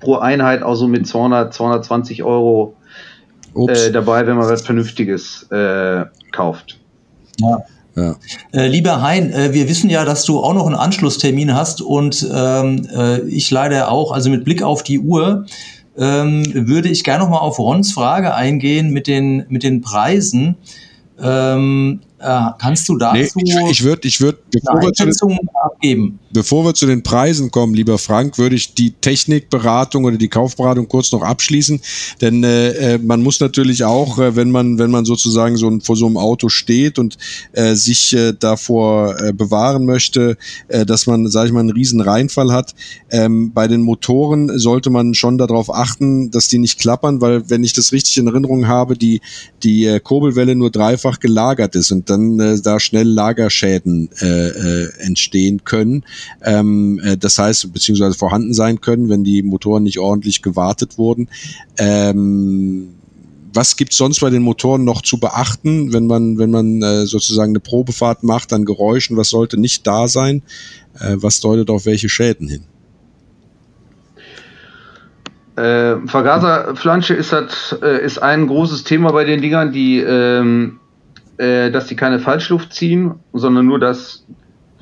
pro Einheit auch so mit 200 220 Euro äh, dabei, wenn man was Vernünftiges äh, kauft. Ja. Ja. Äh, lieber Hein, äh, wir wissen ja, dass du auch noch einen Anschlusstermin hast und ähm, äh, ich leider auch. Also mit Blick auf die Uhr ähm, würde ich gerne noch mal auf Rons Frage eingehen mit den mit den Preisen. Ähm, äh, kannst du dazu nee, ich, ich würde, ich würde, bevor, wir zu den, abgeben. bevor wir zu den Preisen kommen, lieber Frank, würde ich die Technikberatung oder die Kaufberatung kurz noch abschließen, denn äh, äh, man muss natürlich auch, äh, wenn man, wenn man sozusagen so ein, vor so einem Auto steht und äh, sich äh, davor äh, bewahren möchte, äh, dass man, sage ich mal, einen riesen Reinfall hat. Ähm, bei den Motoren sollte man schon darauf achten, dass die nicht klappern, weil wenn ich das richtig in Erinnerung habe, die die äh, Kurbelwelle nur dreifach gelagert ist und dann äh, da schnell Lagerschäden äh, äh, entstehen können. Ähm, äh, das heißt, beziehungsweise vorhanden sein können, wenn die Motoren nicht ordentlich gewartet wurden. Ähm, was gibt's sonst bei den Motoren noch zu beachten, wenn man, wenn man äh, sozusagen eine Probefahrt macht an Geräuschen? Was sollte nicht da sein? Äh, was deutet auf welche Schäden hin? Äh, Vergaserflansche ist, äh, ist ein großes Thema bei den Dingern, die ähm, äh, dass die keine Falschluft ziehen, sondern nur das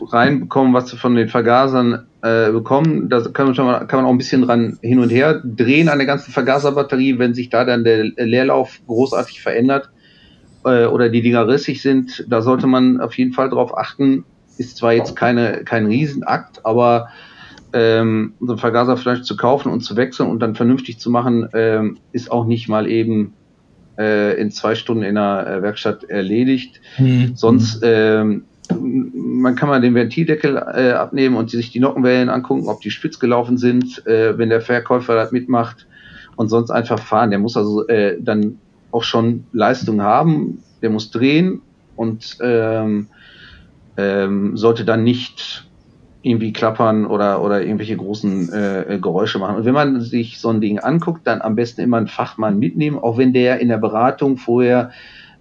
reinbekommen, was sie von den Vergasern äh, bekommen. Da kann man, schon mal, kann man auch ein bisschen dran hin und her drehen an der ganzen Vergaserbatterie, wenn sich da dann der Leerlauf großartig verändert äh, oder die Dinger rissig sind. Da sollte man auf jeden Fall drauf achten. Ist zwar jetzt keine, kein Riesenakt, aber ähm, so ein Vergaserfleisch zu kaufen und zu wechseln und dann vernünftig zu machen, ähm, ist auch nicht mal eben äh, in zwei Stunden in der äh, Werkstatt erledigt. Mhm. Sonst ähm, man kann mal den Ventildeckel äh, abnehmen und sich die Nockenwellen angucken, ob die spitz gelaufen sind, äh, wenn der Verkäufer das mitmacht und sonst einfach fahren. Der muss also äh, dann auch schon Leistung haben, der muss drehen und ähm, ähm, sollte dann nicht irgendwie klappern oder, oder irgendwelche großen äh, Geräusche machen. Und wenn man sich so ein Ding anguckt, dann am besten immer einen Fachmann mitnehmen, auch wenn der in der Beratung vorher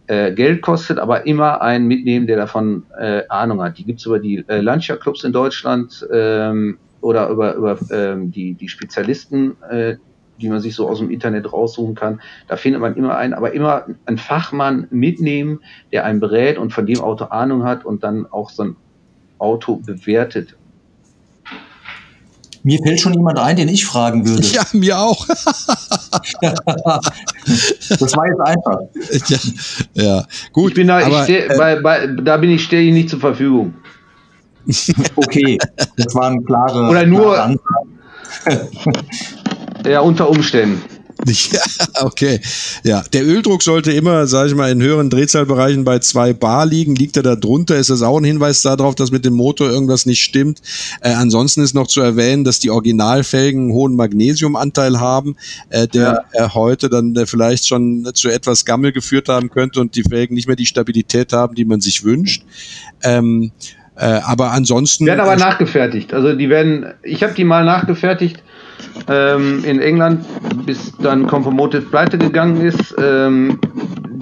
äh, Geld kostet, aber immer einen mitnehmen, der davon äh, Ahnung hat. Die gibt's über die äh, Lancia-Clubs in Deutschland ähm, oder über, über ähm, die, die Spezialisten, äh, die man sich so aus dem Internet raussuchen kann. Da findet man immer einen, aber immer einen Fachmann mitnehmen, der einen berät und von dem Auto Ahnung hat und dann auch so ein Auto bewertet. Mir fällt schon jemand ein, den ich fragen würde. Ja, mir auch. das war jetzt einfach. Ja, ja. gut. Ich bin da, aber, ich steh, äh, bei, bei, da bin ich stehe nicht zur Verfügung. okay, das waren klare. Oder nur. Klare ja, unter Umständen. Ja, okay. Ja, der Öldruck sollte immer, sage ich mal, in höheren Drehzahlbereichen bei zwei Bar liegen. Liegt er da drunter, ist das auch ein Hinweis darauf, dass mit dem Motor irgendwas nicht stimmt. Äh, ansonsten ist noch zu erwähnen, dass die Originalfelgen einen hohen Magnesiumanteil haben, äh, der ja. äh, heute dann äh, vielleicht schon zu etwas Gammel geführt haben könnte und die Felgen nicht mehr die Stabilität haben, die man sich wünscht. Ähm, äh, aber ansonsten. Werden aber nachgefertigt. Also die werden, ich habe die mal nachgefertigt ähm, in England, bis dann Conformotive pleite gegangen ist. Ähm,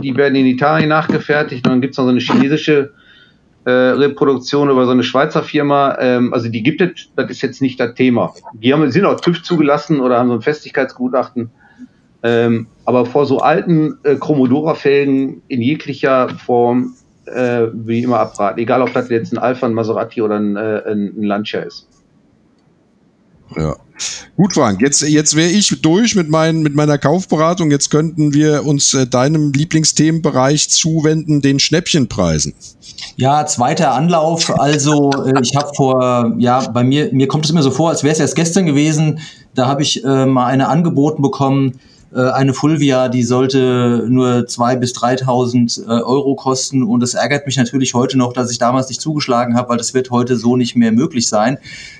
die werden in Italien nachgefertigt und dann gibt es noch so eine chinesische äh, Reproduktion über so eine Schweizer Firma. Ähm, also die gibt es, das ist jetzt nicht das Thema. Die haben, sind auch TÜV zugelassen oder haben so ein Festigkeitsgutachten. Ähm, aber vor so alten äh, Chromodora-Felgen in jeglicher Form äh, wie immer abraten. Egal, ob das jetzt ein Alpha, ein Maserati oder ein, äh, ein Lancia ist. Ja. Gut, Frank, jetzt, jetzt wäre ich durch mit, mein, mit meiner Kaufberatung. Jetzt könnten wir uns äh, deinem Lieblingsthemenbereich zuwenden, den Schnäppchenpreisen. Ja, zweiter Anlauf. Also äh, ich habe vor, ja, bei mir, mir kommt es immer so vor, als wäre es erst gestern gewesen. Da habe ich äh, mal eine angeboten bekommen, eine Fulvia, die sollte nur 2.000 bis 3.000 äh, Euro kosten und es ärgert mich natürlich heute noch, dass ich damals nicht zugeschlagen habe, weil das wird heute so nicht mehr möglich sein.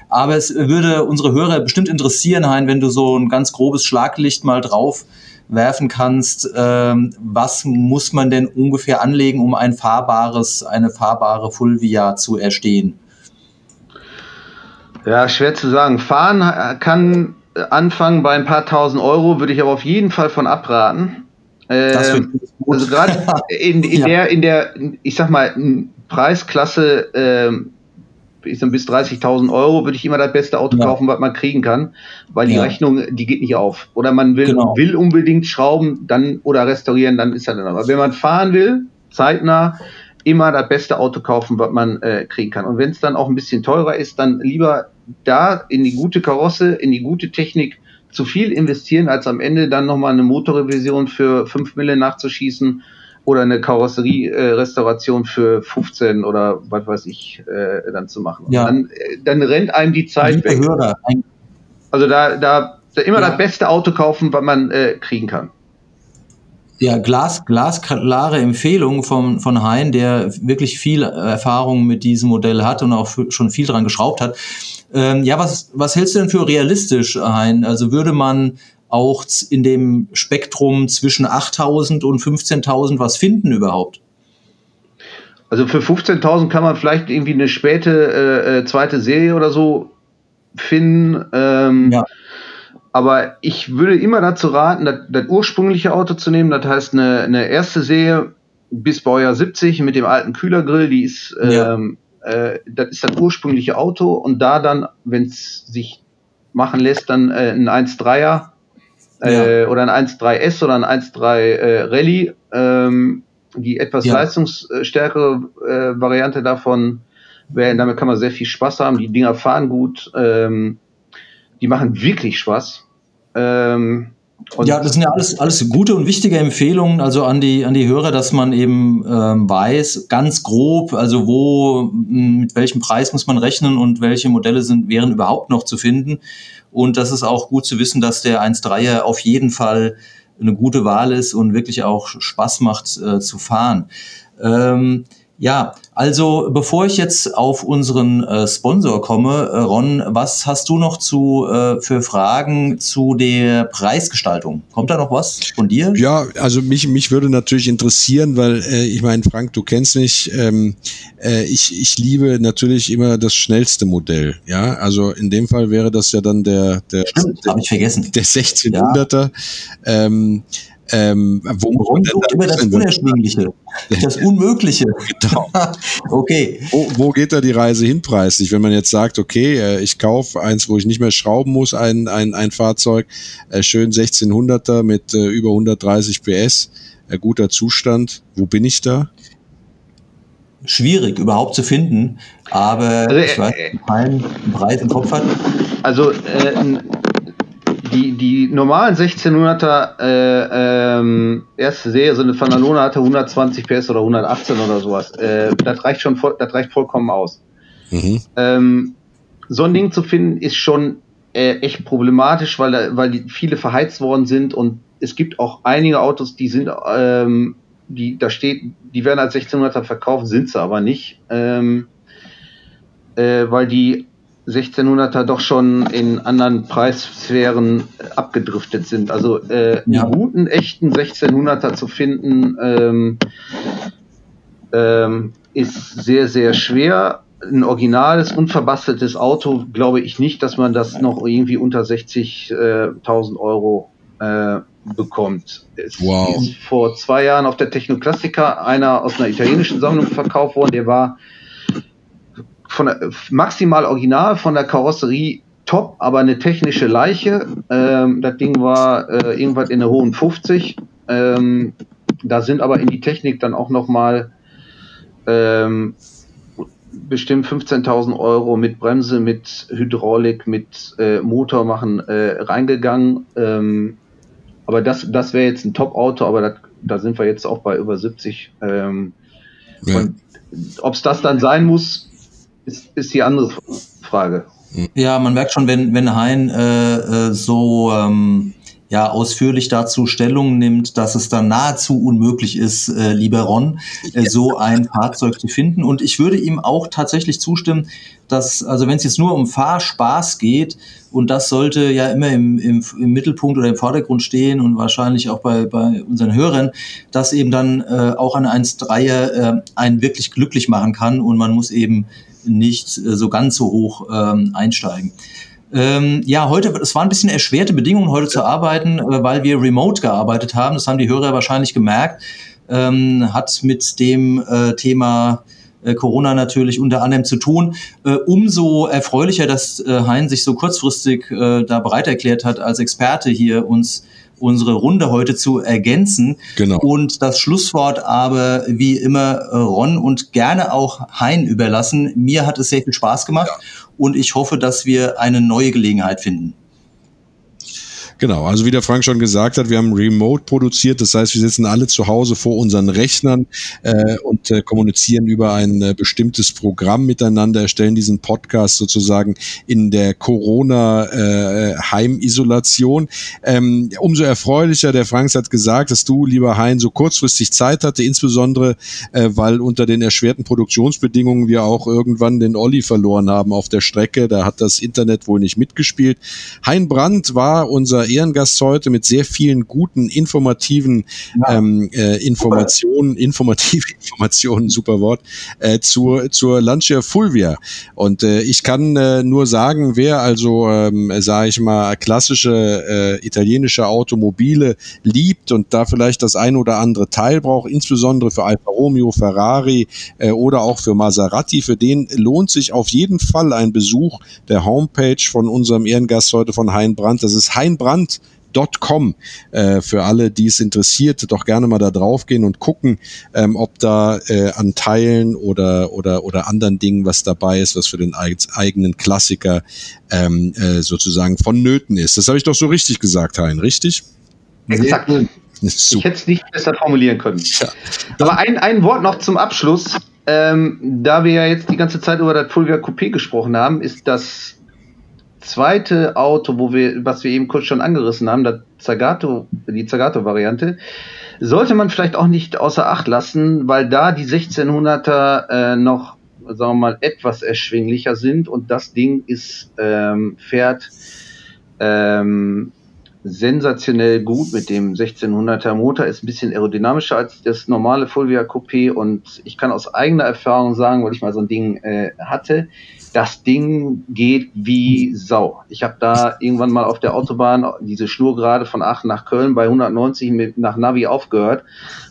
Aber es würde unsere Hörer bestimmt interessieren, Hein, wenn du so ein ganz grobes Schlaglicht mal drauf werfen kannst, ähm, was muss man denn ungefähr anlegen, um ein fahrbares, eine fahrbare Fulvia zu erstehen? Ja, schwer zu sagen. Fahren kann anfangen bei ein paar tausend Euro, würde ich aber auf jeden Fall von abraten. Äh, also gerade in, in ja. der, in der, ich sag mal, Preisklasse äh, ich sag, bis 30.000 Euro würde ich immer das beste Auto ja. kaufen, was man kriegen kann, weil die ja. Rechnung, die geht nicht auf. Oder man will, genau. will unbedingt schrauben, dann oder restaurieren, dann ist er dann. Aber wenn man fahren will, zeitnah, immer das beste Auto kaufen, was man äh, kriegen kann. Und wenn es dann auch ein bisschen teurer ist, dann lieber da in die gute Karosse, in die gute Technik zu viel investieren, als am Ende dann nochmal eine Motorrevision für 5 Mille nachzuschießen oder eine Karosserie-Restauration für 15 oder was weiß ich äh, dann zu machen. Ja. Dann, äh, dann rennt einem die Zeit weg. Hörer. Also da, da, da immer ja. das beste Auto kaufen, was man äh, kriegen kann. Ja, glas, glasklare Empfehlung von, von Hein, der wirklich viel Erfahrung mit diesem Modell hat und auch schon viel dran geschraubt hat. Ähm, ja, was, was hältst du denn für realistisch, Hein? Also würde man auch in dem Spektrum zwischen 8.000 und 15.000 was finden überhaupt? Also für 15.000 kann man vielleicht irgendwie eine späte äh, äh, zweite Serie oder so finden. Ähm, ja. Aber ich würde immer dazu raten, das, das, ursprüngliche Auto zu nehmen. Das heißt, eine, eine erste Serie bis Baujahr 70 mit dem alten Kühlergrill, die ist, ähm, ja. Äh, das ist das ursprüngliche Auto. Und da dann, wenn es sich machen lässt, dann äh, ein 1.3er äh, oder ein 1.3S oder ein 1.3 äh, Rallye. Ähm, die etwas ja. leistungsstärkere äh, Variante davon wäre, damit kann man sehr viel Spaß haben. Die Dinger fahren gut, ähm, die machen wirklich Spaß. Ähm, ja, das sind ja alles, alles gute und wichtige Empfehlungen, also an die, an die Hörer, dass man eben ähm, weiß, ganz grob, also wo, mit welchem Preis muss man rechnen und welche Modelle sind, wären überhaupt noch zu finden. Und das ist auch gut zu wissen, dass der 1.3er auf jeden Fall eine gute Wahl ist und wirklich auch Spaß macht äh, zu fahren. Ähm, ja, also bevor ich jetzt auf unseren äh, Sponsor komme, äh, Ron, was hast du noch zu, äh, für Fragen zu der Preisgestaltung? Kommt da noch was von dir? Ja, also mich, mich würde natürlich interessieren, weil äh, ich meine, Frank, du kennst mich, ähm, äh, ich, ich liebe natürlich immer das schnellste Modell. Ja, also in dem Fall wäre das ja dann der, der, Stimmt, der, ich vergessen. der 1600er. Ja. Ähm, ähm, wo Ron sucht immer das Unerschwingliche, das Unmögliche. Genau. okay. Wo, wo, geht da die Reise hin preislich? Wenn man jetzt sagt, okay, äh, ich kaufe eins, wo ich nicht mehr schrauben muss, ein, ein, ein Fahrzeug, äh, schön 1600er mit äh, über 130 PS, guter Zustand. Wo bin ich da? Schwierig überhaupt zu finden, aber also, ich weiß, keinen Preis im Kopf hat. Also äh, die, die normalen 1600er äh, ähm, erste Serie, so eine Fanalona hatte 120 PS oder 118 oder sowas. Äh, das reicht schon, das reicht vollkommen aus. Mhm. Ähm, so ein Ding zu finden ist schon äh, echt problematisch, weil, weil die viele verheizt worden sind und es gibt auch einige Autos, die sind, ähm, die da steht, die werden als 1600er verkauft, sind sie aber nicht, ähm, äh, weil die 1600er doch schon in anderen Preissphären abgedriftet sind. Also äh, ja. einen guten, echten 1600er zu finden, ähm, ähm, ist sehr, sehr schwer. Ein originales, unverbasteltes Auto glaube ich nicht, dass man das noch irgendwie unter 60.000 Euro äh, bekommt. Es wow. ist vor zwei Jahren auf der Technoklassiker einer aus einer italienischen Sammlung verkauft worden, der war von der, maximal original von der Karosserie top, aber eine technische Leiche. Ähm, das Ding war äh, irgendwas in der hohen 50. Ähm, da sind aber in die Technik dann auch noch mal ähm, bestimmt 15.000 Euro mit Bremse, mit Hydraulik, mit äh, Motor machen äh, reingegangen. Ähm, aber das, das wäre jetzt ein Top-Auto, aber das, da sind wir jetzt auch bei über 70. Ähm, ja. Ob es das dann sein muss, ist, ist die andere Frage. Ja, man merkt schon, wenn, wenn Hein äh, äh, so ähm, ja ausführlich dazu Stellung nimmt, dass es dann nahezu unmöglich ist, äh, lieber Ron, äh, so ein Fahrzeug zu finden. Und ich würde ihm auch tatsächlich zustimmen, dass, also wenn es jetzt nur um Fahrspaß geht, und das sollte ja immer im, im, im Mittelpunkt oder im Vordergrund stehen und wahrscheinlich auch bei, bei unseren Hörern, dass eben dann äh, auch ein 1.3er äh, einen wirklich glücklich machen kann und man muss eben nicht äh, so ganz so hoch ähm, einsteigen. Ähm, ja, heute, es waren ein bisschen erschwerte Bedingungen, heute zu arbeiten, äh, weil wir remote gearbeitet haben. Das haben die Hörer wahrscheinlich gemerkt. Ähm, hat mit dem äh, Thema äh, Corona natürlich unter anderem zu tun. Äh, umso erfreulicher, dass äh, Hein sich so kurzfristig äh, da bereit erklärt hat, als Experte hier uns unsere Runde heute zu ergänzen. Genau. Und das Schlusswort aber wie immer äh, Ron und gerne auch Hein überlassen. Mir hat es sehr viel Spaß gemacht ja. und ich hoffe, dass wir eine neue Gelegenheit finden. Genau, also wie der Frank schon gesagt hat, wir haben remote produziert, das heißt, wir sitzen alle zu Hause vor unseren Rechnern äh, und äh, kommunizieren über ein äh, bestimmtes Programm miteinander, erstellen diesen Podcast sozusagen in der Corona-Heimisolation. Äh, ähm, umso erfreulicher, der Frank hat gesagt, dass du, lieber Hein, so kurzfristig Zeit hatte, insbesondere äh, weil unter den erschwerten Produktionsbedingungen wir auch irgendwann den Olli verloren haben auf der Strecke. Da hat das Internet wohl nicht mitgespielt. Hein Brandt war unser Ehrengast heute mit sehr vielen guten, informativen ja. ähm, äh, Informationen, informative Informationen, super Wort, äh, zur, zur Lancia Fulvia. Und äh, ich kann äh, nur sagen, wer also, ähm, sage ich mal, klassische äh, italienische Automobile liebt und da vielleicht das ein oder andere Teil braucht, insbesondere für Alfa Romeo, Ferrari äh, oder auch für Maserati, für den lohnt sich auf jeden Fall ein Besuch der Homepage von unserem Ehrengast heute von Hein Brandt. Das ist Hein Brandt Brand.com äh, für alle, die es interessiert, doch gerne mal da drauf gehen und gucken, ähm, ob da äh, an Teilen oder oder oder anderen Dingen was dabei ist, was für den eigenen Klassiker ähm, äh, sozusagen vonnöten ist. Das habe ich doch so richtig gesagt, Hein, richtig? Exakt. Ich hätte es nicht besser formulieren können. Ja. Aber ein, ein Wort noch zum Abschluss. Ähm, da wir ja jetzt die ganze Zeit über das Fulvia Coupé gesprochen haben, ist das zweite Auto, wo wir, was wir eben kurz schon angerissen haben, das Zagato, die Zagato-Variante, sollte man vielleicht auch nicht außer Acht lassen, weil da die 1600er äh, noch, sagen wir mal, etwas erschwinglicher sind und das Ding ist, ähm, fährt ähm, sensationell gut mit dem 1600er Motor, ist ein bisschen aerodynamischer als das normale Fulvia Coupé und ich kann aus eigener Erfahrung sagen, weil ich mal so ein Ding äh, hatte, das Ding geht wie Sau. Ich habe da irgendwann mal auf der Autobahn diese Schnurgerade von Aachen nach Köln bei 190 mit nach Navi aufgehört,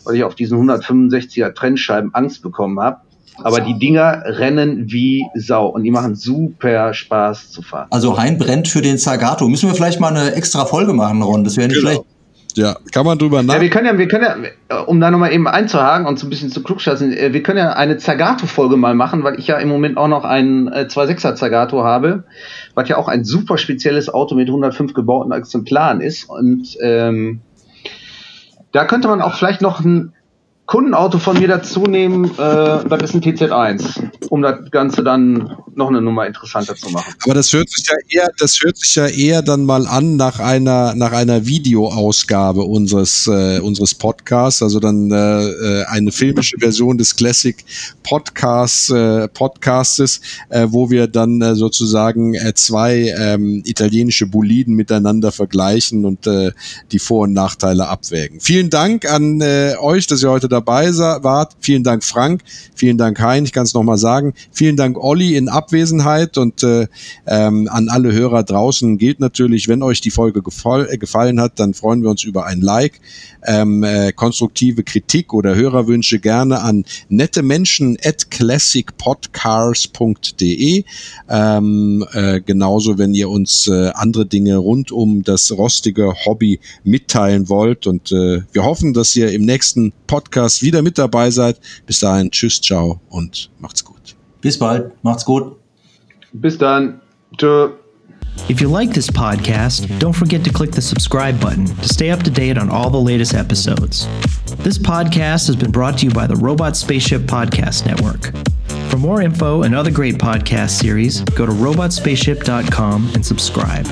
weil ich auf diesen 165er Trennscheiben Angst bekommen habe. Aber die Dinger rennen wie Sau und die machen super Spaß zu fahren. Also Hein brennt für den Zagato. Müssen wir vielleicht mal eine extra Folge machen, Ron? Das wäre nicht genau. schlecht. Ja, kann man drüber nachdenken. Ja, wir können ja, wir können ja, um da nochmal eben einzuhaken und so ein bisschen zu klugscheißen, äh, wir können ja eine Zagato-Folge mal machen, weil ich ja im Moment auch noch einen äh, 2.6er Zagato habe, was ja auch ein super spezielles Auto mit 105 gebauten Exemplaren ist. Und ähm, da könnte man auch vielleicht noch ein Kundenauto von mir dazu nehmen, äh, das ist ein TZ1, um das Ganze dann noch eine Nummer interessanter zu machen. Aber das hört sich ja eher, das hört sich ja eher dann mal an nach einer nach einer Videoausgabe unseres äh, unseres Podcasts, also dann äh, äh eine filmische Version des Classic Podcasts äh, Podcastes, äh, wo wir dann äh, sozusagen äh, zwei ähm, italienische Boliden miteinander vergleichen und äh, die Vor- und Nachteile abwägen. Vielen Dank an äh, euch, dass ihr heute dabei wart. Vielen Dank, Frank. Vielen Dank, Hein. Ich kann es nochmal sagen. Vielen Dank, Olli, in Abwesenheit. Und äh, ähm, an alle Hörer draußen gilt natürlich, wenn euch die Folge äh, gefallen hat, dann freuen wir uns über ein Like. Ähm, äh, konstruktive Kritik oder Hörerwünsche gerne an nette Menschen at classicpodcars.de. Ähm, äh, genauso, wenn ihr uns äh, andere Dinge rund um das rostige Hobby mitteilen wollt. Und äh, wir hoffen, dass ihr im nächsten Podcast wieder mit dabei seid. Bis dahin, tschüss, ciao und macht's gut. Bis bald, macht's gut. Bis dann. Tschö. If you like this podcast, don't forget to click the subscribe button to stay up to date on all the latest episodes. This podcast has been brought to you by the Robot Spaceship Podcast Network. For more info and other great podcast series, go to robotspaceship.com and subscribe.